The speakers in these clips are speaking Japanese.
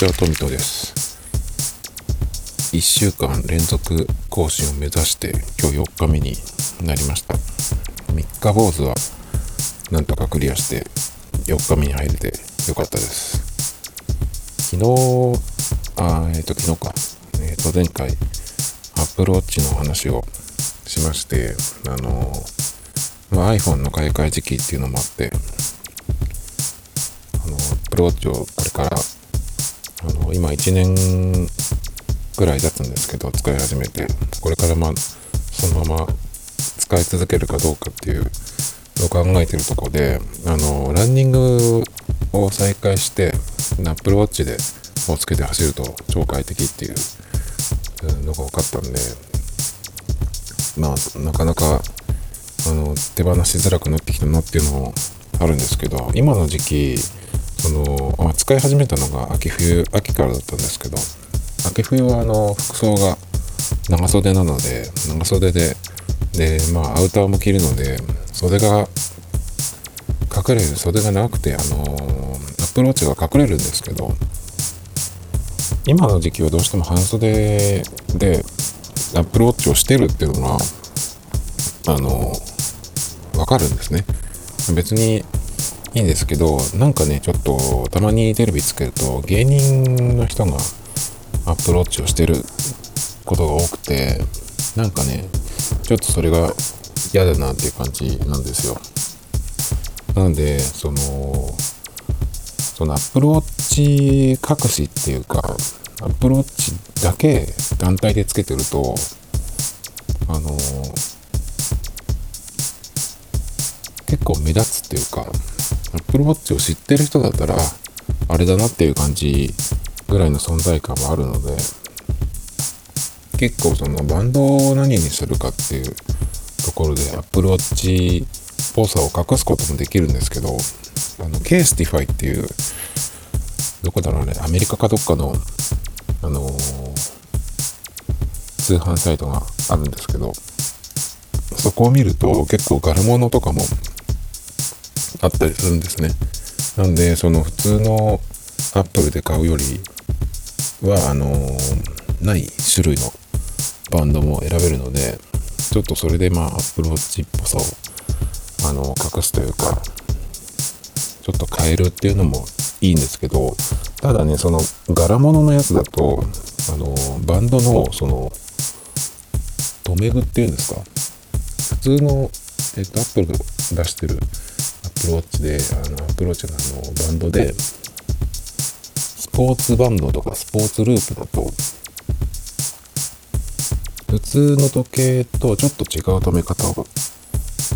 ちは、トミトです。1週間連続更新を目指して今日4日目になりました。3日坊主はなんとかクリアして4日目に入れてよかったです。昨日、あえっ、と、昨日か。えっ、と、前回、Apple Watch の話をしまして、あのまあ、iPhone の買い替え時期っていうのもあって、あの、Apple Watch をこれから、あの、今1年ぐらい経つんですけど、使い始めて、これからまあ、そのまま使い続けるかどうかっていうのを考えてるとこで、あの、ランニングを再開して、Apple Watch でをつけて走ると超快適っていうのが分かったんで、まあ、なかなか、あの、手放しづらくなってきたなっていうのもあるんですけど、今の時期、その、あ使い始めたのが秋冬、秋からだったんですけど、秋冬はあの、服装が長袖なので、長袖で、で、まあ、アウターも着るので、袖が、隠れる、袖が長くて、あの、アップローチが隠れるんですけど、今の時期はどうしても半袖でアップルウォッチをしてるっていうのが、あの、わかるんですね。別にいいんですけど、なんかね、ちょっとたまにテレビつけると芸人の人がアップルウォッチをしてることが多くて、なんかね、ちょっとそれが嫌だなっていう感じなんですよ。なので、その、その Apple Watch 隠しっていうか、Apple Watch だけ団体でつけてると、あの結構目立つっていうか、Apple Watch を知ってる人だったら、あれだなっていう感じぐらいの存在感はあるので、結構そのバンドを何にするかっていうところで Apple Watch っぽさを隠すこともできるんですけど、あの、 CASETiFY っていう、どこだろうね、アメリカかどっかの、あのー通販サイトがあるんですけど、そこを見ると結構柄物とかもあったりするんですね。なんで、その普通のアップルで買うよりは、あのーない種類のバンドも選べるので、ちょっとそれでまあ、アップルウォッチっぽさを、あの隠すというか、ちょっと変えるっていうのもいいんですけど、ただね、その柄物のやつだと、あの、バンドの、その、留め具っていうんですか、普通の、えっと、アップルが出してるプルウォッチで、あの、アプルウォッチのあの、バンドで、スポーツバンドとかスポーツループだと、普通の時計とちょっと違う留め方を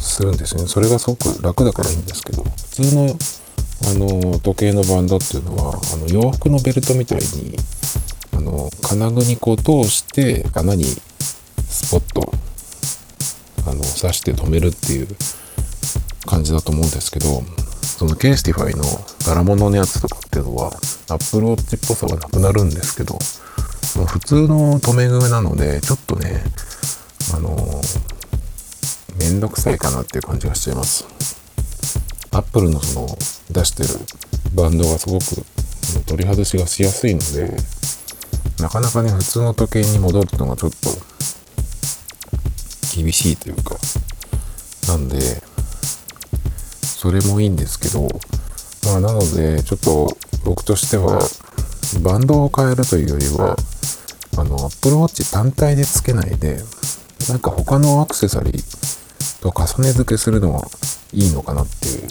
するんですよね。それがすごく楽だからいいんですけど、普通のあの時計のバンドっていうのは、あの洋服のベルトみたいに、あの金具にこう通して穴にスポッとあの刺して止めるっていう感じだと思うんですけど、その CASETiFY の柄物のやつとかっていうのは、アップルウォッチっぽさがなくなるんですけど、ま普通の留め具なので、ちょっとね、あのめんどくさいかなっていう感じがしちゃいます。アップルのその出してるバンドがすごく取り外しがしやすいので、なかなかね、普通の時計に戻るのがちょっと厳しいというか、なんで、それもいいんですけど、まあなので、ちょっと僕としては、バンドを変えるというよりは、あの、Apple Watch 単体でつけないで、なんか他のアクセサリーと重ね付けするのはいいのかなっていう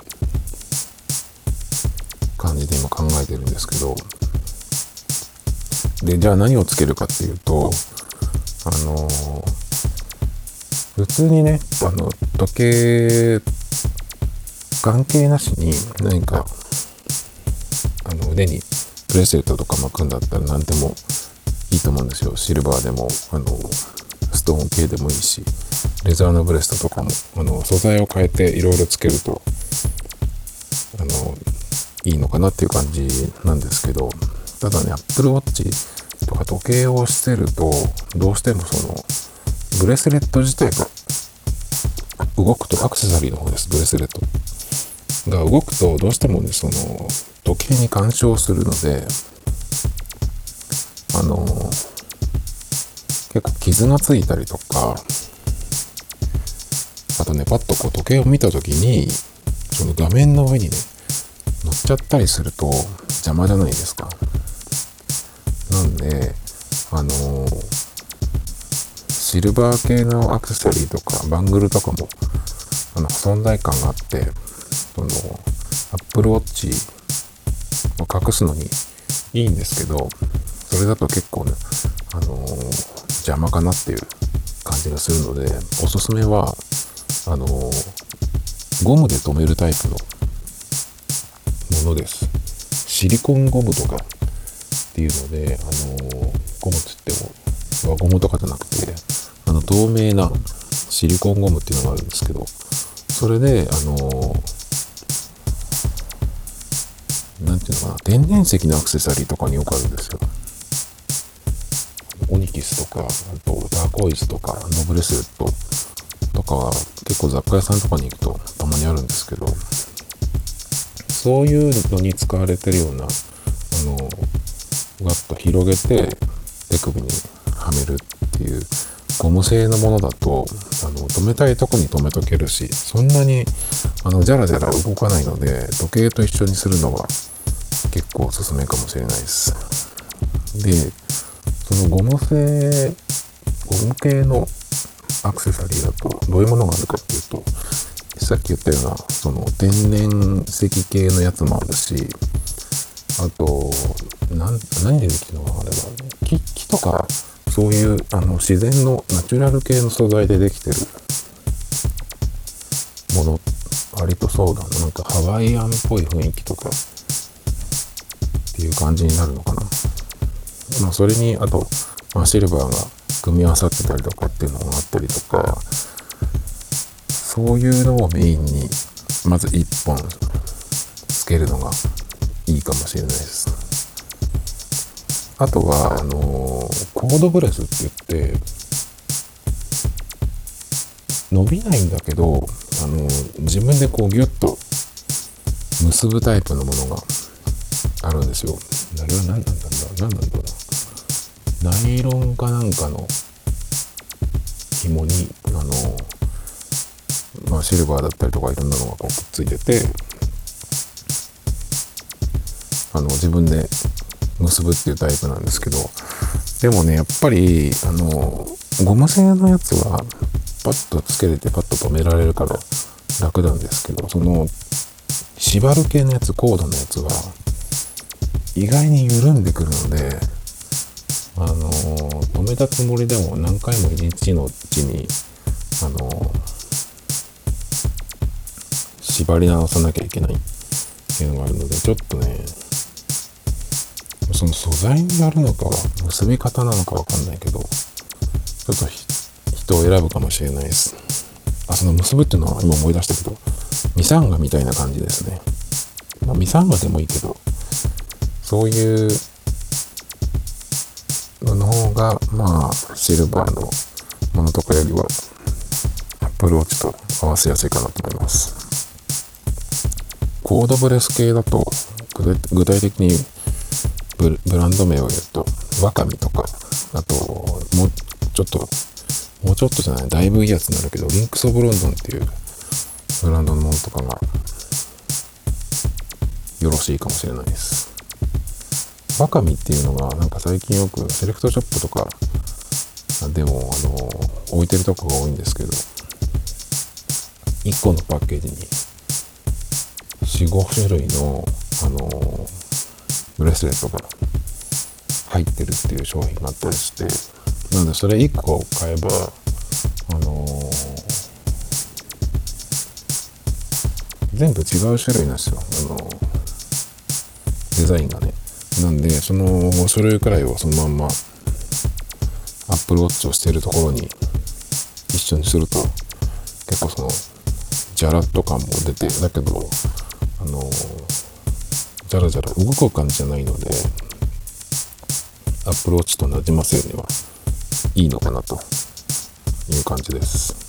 感じで今考えてるんですけど、で、じゃあ何をつけるかっていうと、あの普通にね、あの、時計関係なしに何か、あの、腕にブレスレットとか巻くんだったら何でもいいと思うんですよ。シルバーでも、あの、ストーン系でもいいし、レザーのブレストとかも、あの、素材を変えていろいろつけると、あの、いいのかなっていう感じなんですけど、ただね、Apple Watch とか時計をしてると、どうしてもその、ブレスレット自体が動くと、アクセサリーの方です、ブレスレット。が動くと、どうしてもね、その、時計に干渉するので、あの結構傷がついたりとかあとねパッとこう時計を見た時にその画面の上にね乗っちゃったりすると邪魔じゃないですか。なんであのシルバー系のアクセサリーとかバングルとかもあの存在感があってその Apple Watch を隠すのにいいんですけどそれだと結構ね、あの邪魔かなっていう感じがするのでおすすめはあのゴムで留めるタイプのものです。シリコンゴムとかっていうのであのゴムつっても輪ゴムとかじゃなくてあの透明なシリコンゴムっていうのがあるんですけどそれであの何ていうのかな天然石のアクセサリーとかによくあるんですよ。オニキスとかあとダーコイズとかノブレスレットとかは結構雑貨屋さんとかに行くとたまにあるんですけどそういうのに使われてるようなあのガッと広げて手首にはめるっていうゴム製のものだとあの止めたいとこに止めとけるしそんなにあのジャラジャラ動かないので時計と一緒にするのが結構おすすめかもしれないです。でそのゴム製ゴム系のアクセサリーだとどういうものがあるかっていうとさっき言ったようなその天然石系のやつもあるしあと何でできるのかあれは。木木とかそういうあの自然のナチュラル系の素材でできてる。もの割とそうだな。なんかハワイアンっぽい雰囲気とか。っていう感じになるのかな。まあそれにあと、まあ、シルバーが組み合わさってたりとかっていうのがあったりとかそういうのをメインにまず1本つけるのがいいかもしれないです。あとはあのコードブレスって言って伸びないんだけどあの自分でこうギュッと結ぶタイプのものがあるんですよ。あれは何なんだろう何なんだろう。ナイロンかなんかの紐にあの、まあ、シルバーだったりとかいろんなのがこうくっついててあの自分で結ぶっていうタイプなんですけどでもねやっぱりあのゴム製のやつはパッとつけれてパッと止められるから楽なんですけどその縛る系のやつコードのやつは意外に緩んでくるのであの止めたつもりでも何回も一日のうちにあの縛り直さなきゃいけないっていうのがあるのでちょっとねその素材によるのかは結び方なのかわかんないけどちょっと人を選ぶかもしれないです。あその結ぶっていうのは今思い出したけどミサンガみたいな感じですね。まあミサンガでもいいけどそういうのの方がまあシルバーのものとかよりはアップルウォッチと合わせやすいかなと思います。コードブレス系だと具体的にブランド名を言うとワカミとかあともうちょっともうちょっとじゃないだいぶいいやつになるけどリンクス・オブ・ロンドンっていうブランドのものとかがよろしいかもしれないです。ワカミっていうのがなんか最近よくセレクトショップとかでもあの置いてるとこが多いんですけど1個のパッケージに45種類のあのブレスレットが入ってるっていう商品があったりしてなのでそれ1個買えばあの全部違う種類なんですよ。あのデザインがね。なんでその5種類くらいをそのまんま Apple Watch をしているところに一緒にすると結構そのじゃらっと感も出てだけどあのじゃらじゃら動く感じじゃないので Apple Watch となじませるにはいいのかなという感じです。